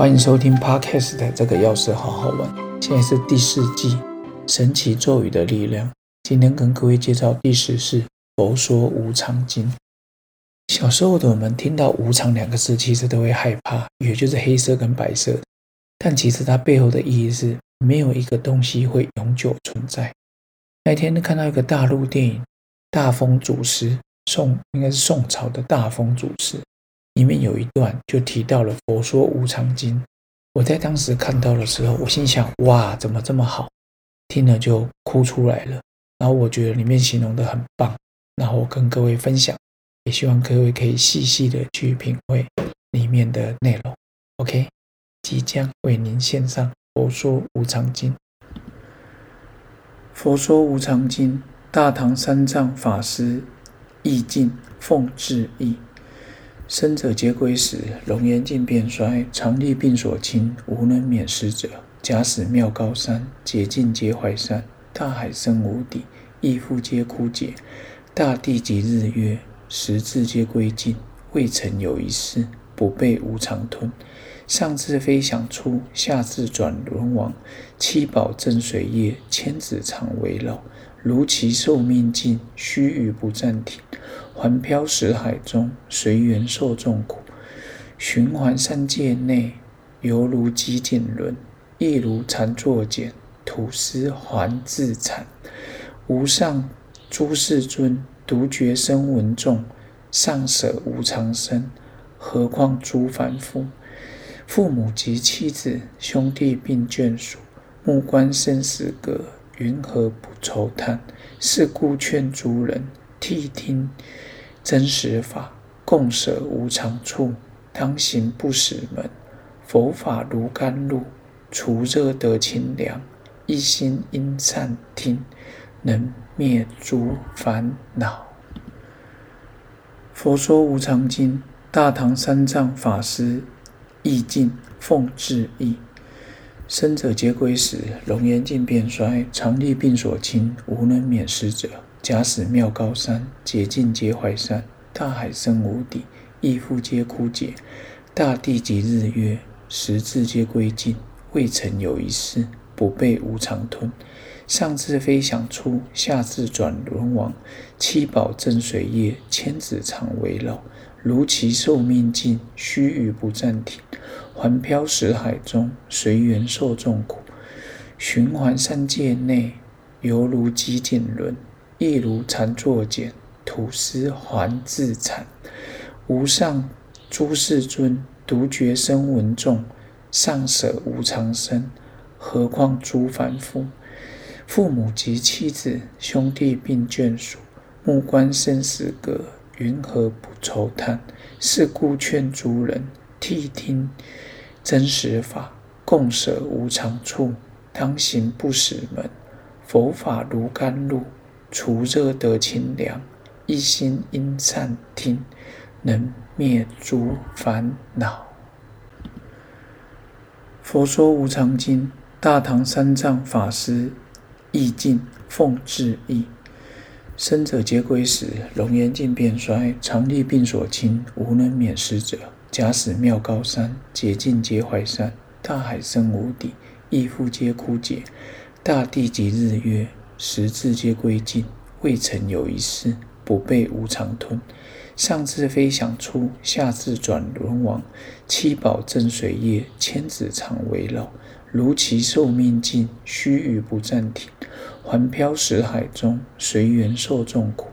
欢迎收听 Podcast 的这个钥匙好好玩。现在是第四季神奇咒语的力量。今天跟各位介绍第十式佛说无常经。小时候的我们听到无常两个字，其实都会害怕，也就是黑色跟白色。但其实它背后的意义是，没有一个东西会永久存在。那天看到一个大陆电影《大风祖师》，宋应该是宋朝的大风祖师。里面有一段就提到了《佛说无常经》，我在当时看到的时候，我心想：哇，怎么这么好？听了就哭出来了。然后我觉得里面形容的很棒，然后我跟各位分享，也希望各位可以细细的去品味里面的内容。OK，即将为您献上《佛说无常经》。《佛说无常经》，大唐三藏法师意境奉旨译。生者皆归死，容颜尽变衰，常历病所侵，无能免死者。假使妙高山，解尽皆坏山；大海深无底，亦复皆枯竭。大地及日月，时至皆归尽。未曾有一事，不被无常吞。上至飞翔出，下至转轮王，七宝正水液，千子常围绕。如其寿命尽，须臾不暂停。环漂石海中，随缘受众苦；循环三界内，犹如机剑轮，亦如禅坐茧，吐丝还自残。无上诸世尊，独觉声闻众，尚舍无常身，何况诸凡夫？父母及妻子、兄弟并眷属，目观生死格，云何不愁叹？是故劝诸人谛听。真实法，共舍无常处，当行不死门。佛法如甘露，除热得清凉。一心因善听，能灭诸烦恼。佛说无常经，大唐三藏法师意境奉旨译。生者皆归死，容颜尽变衰，常历病所侵，无能免死者。假使妙高山，解尽皆坏山；大海深无底，亦复皆枯竭。大地及日月，时至皆归尽。未曾有一事，不被无常吞。上至飞翔出，下至转轮王，七宝正水液，千子常围绕。如其寿命尽，须臾不暂停。环漂石海中，随缘受众苦。循环三界内，犹如机剑轮。亦如禅坐茧，吐丝还自残。无上诸世尊，独觉声闻众，尚舍无常身，何况诸凡夫？父母及妻子，兄弟并眷属，目观生死格，云何不愁叹？是故劝诸人谛听真实法，共舍无常处，当行不死门。佛法如甘露。除热得清凉，一心因善听，能灭诸烦恼。佛说无常经，大唐三藏法师意境奉旨译。生者皆归死，容颜尽变衰，常历病所侵，无能免死者。假使妙高山，解尽皆坏山；大海深无底，亦复皆枯竭。大地及日月。时至皆归尽，未曾有一事不被无常吞。上至飞翔出，下至转轮王，七宝镇水液，千子常围绕。如其寿命尽，须臾不暂停。环漂石海中，随缘受众苦。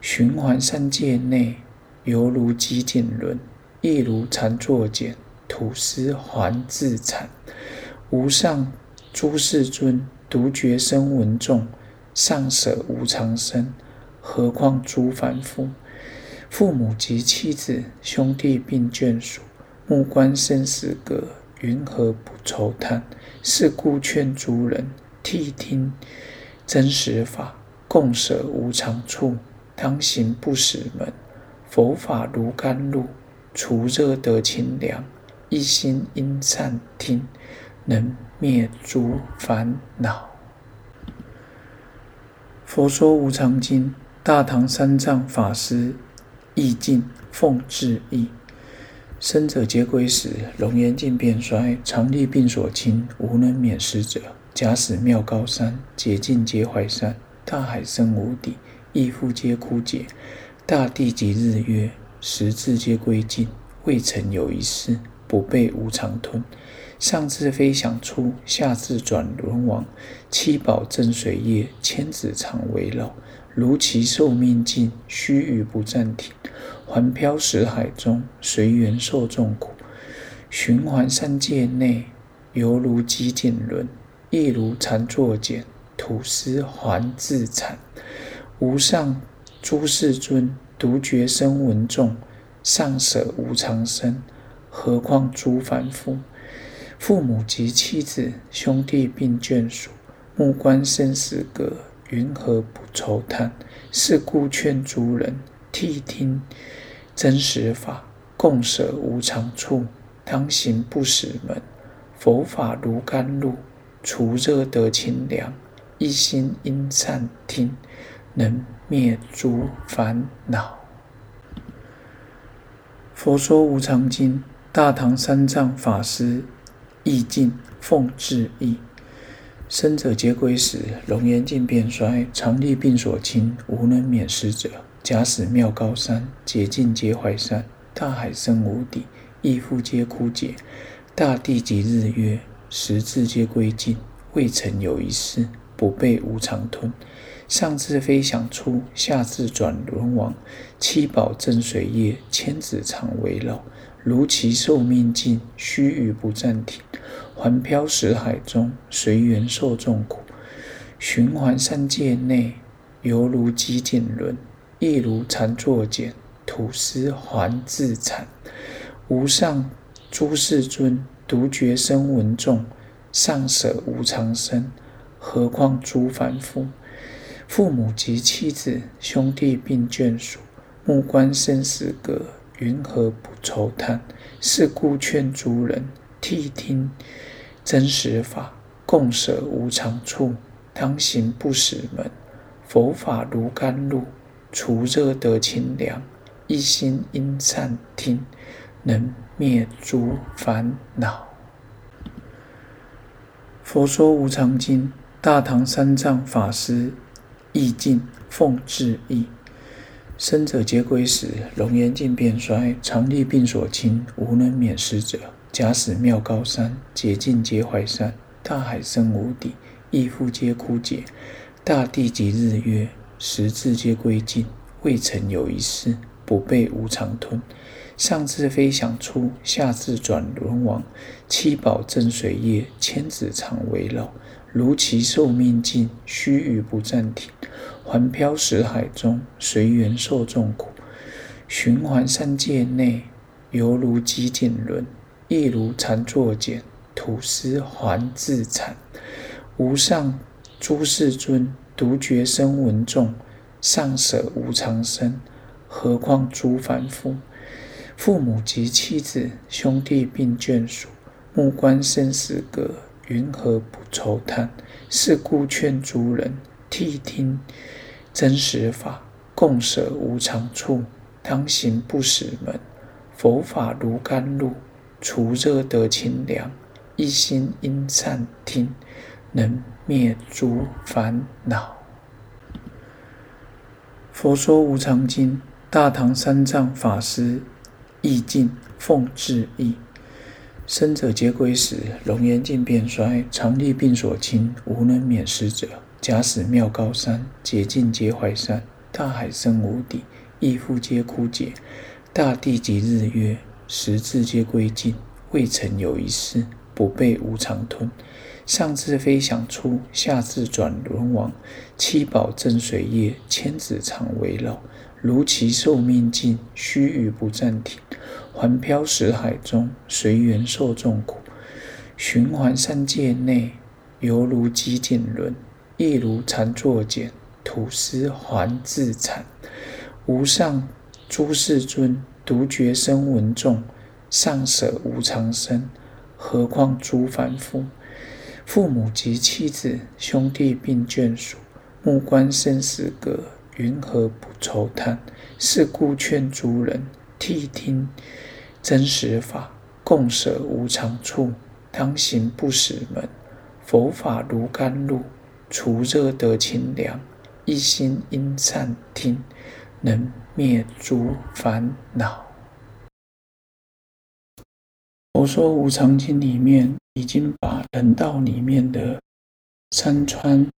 循环三界内，犹如机剑轮，亦如禅坐茧，吐丝还自残。无上诸世尊。独觉声闻众，尚舍无常身，何况诸凡夫？父母及妻子，兄弟并眷属，目观生死格，云何不愁叹？是故劝诸人谛听真实法，共舍无常处，当行不死门。佛法如甘露，除热得清凉。一心因善听。能灭诸烦恼。佛说无常经，大唐三藏法师意境奉旨译。生者皆归死，容颜尽变衰，常历病所侵，无能免死者。假使妙高山，解尽皆怀山；大海深无底，亦复皆枯竭。大地及日月，时至皆归尽。未曾有一事，不被无常吞。上至飞翔出，下至转轮王。七宝正水液，千子常围绕。如其寿命尽，须臾不暂停。环漂石海中，随缘受众苦；循环三界内，犹如积茧轮，亦如禅坐茧，吐丝还自产。无上诸世尊，独觉声闻众，尚舍无常身，何况诸凡夫？父母及妻子、兄弟并眷属，目观生死格，云何不愁叹？是故劝诸人。谛听真实法，共舍无常处，当行不死门。佛法如甘露，除热得清凉。一心因善听，能灭诸烦恼。佛说无常经，大唐三藏法师译尽，奉至译。生者皆归死，容颜尽变衰，常历病所侵，无能免失者。假使妙高山，解尽皆怀山；大海深无底，亦复皆枯竭。大地及日月，十字皆归尽。未曾有一事，不被无常吞。上至飞翔出，下至转轮王。七宝正水液，千子常围绕。如其寿命尽，须臾不暂停。环漂石海中，随缘受众苦。循环三界内，犹如积茧轮。亦如禅坐茧，吐丝还自产。无上诸世尊，独觉声闻众，尚舍无常身，何况诸凡夫？父母及妻子，兄弟并眷属，目观生死隔，云何不愁叹？是故劝诸人谛听真实法，共舍无常处，当行不死门。佛法如甘露。除热得清凉，一心因善听，能灭诸烦恼。佛说无常经，大唐三藏法师译尽，奉至译。生者皆归死，容颜尽变衰，常历病所侵，无能免死者。假使妙高山，解尽皆怀山；大海深无底，亦复皆枯竭。大地及日月。时至皆归尽，未曾有一事不被无常吞。上至飞翔出，下至转轮王。七宝镇水液，千子常围绕。如其寿命尽，须臾不暂停。环漂石海中，随缘受众苦。循环三界内，犹如积茧轮，亦如禅坐茧，吐丝还自产。无上诸世尊。独觉声闻众，尚舍无常身，何况诸凡夫？父母及妻子，兄弟并眷属，目观生死格，云何不愁叹？是故劝诸人谛听真实法，共舍无常处，当行不死门。佛法如甘露，除热得清凉。一心因善听。能灭诸烦恼。佛说无常经，大唐三藏法师意尽，奉至意。生者皆归死，容颜尽变衰，常历病所侵，无能免死者。假使妙高山，解尽皆怀山；大海深无底，亦复皆枯竭。大地及日月，时至皆归尽，未曾有一事不被无常吞。上至飞翔出，下至转轮王。七宝正水液，千子常围绕。如其寿命尽，须臾不暂停。环漂石海中，随缘受众苦。循环三界内，犹如积茧轮，亦如禅坐茧，吐丝还自产。无上诸世尊，独觉声闻众，尚舍无常身，何况诸凡夫？父母及妻子、兄弟并眷属，目观生死隔，云何不愁叹？是故劝诸人谛听真实法，共舍无常处，当行不死门。佛法如甘露，除热得清凉。一心因善听，能灭诸烦恼。我说《无常经》里面已经把人道里面的山川、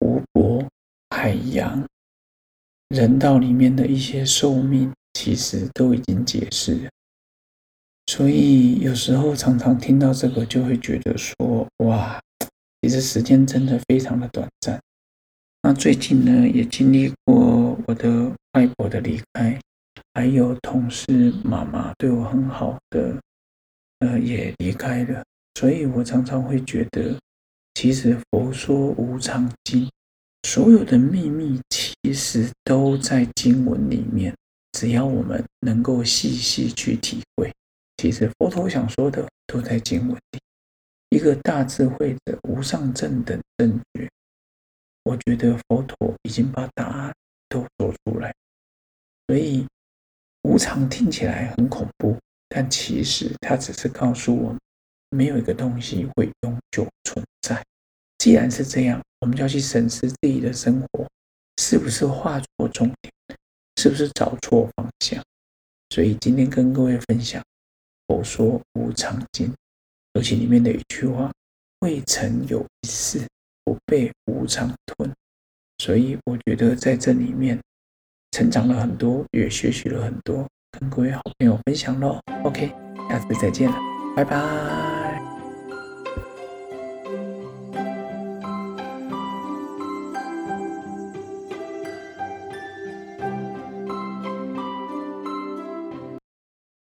湖泊、海洋，人道里面的一些寿命，其实都已经解释了。所以有时候常常听到这个，就会觉得说：哇，其实时间真的非常的短暂。那最近呢，也经历过我的外婆的离开，还有同事妈妈对我很好的，呃，也离开了。所以我常常会觉得，其实佛说无常经，所有的秘密其实都在经文里面。只要我们能够细细去体会。其实佛陀想说的都在经文里，一个大智慧的无上正等正觉。我觉得佛陀已经把答案都说出来，所以无常听起来很恐怖，但其实它只是告诉我们，没有一个东西会永久存在。既然是这样，我们就要去审视自己的生活，是不是画错重点，是不是找错方向。所以今天跟各位分享。佛说无常经，尤其里面的一句话：“未曾有一事不被无常吞。”所以我觉得在这里面成长了很多，也学习了很多，跟各位好朋友分享喽。OK，下次再见了，拜拜。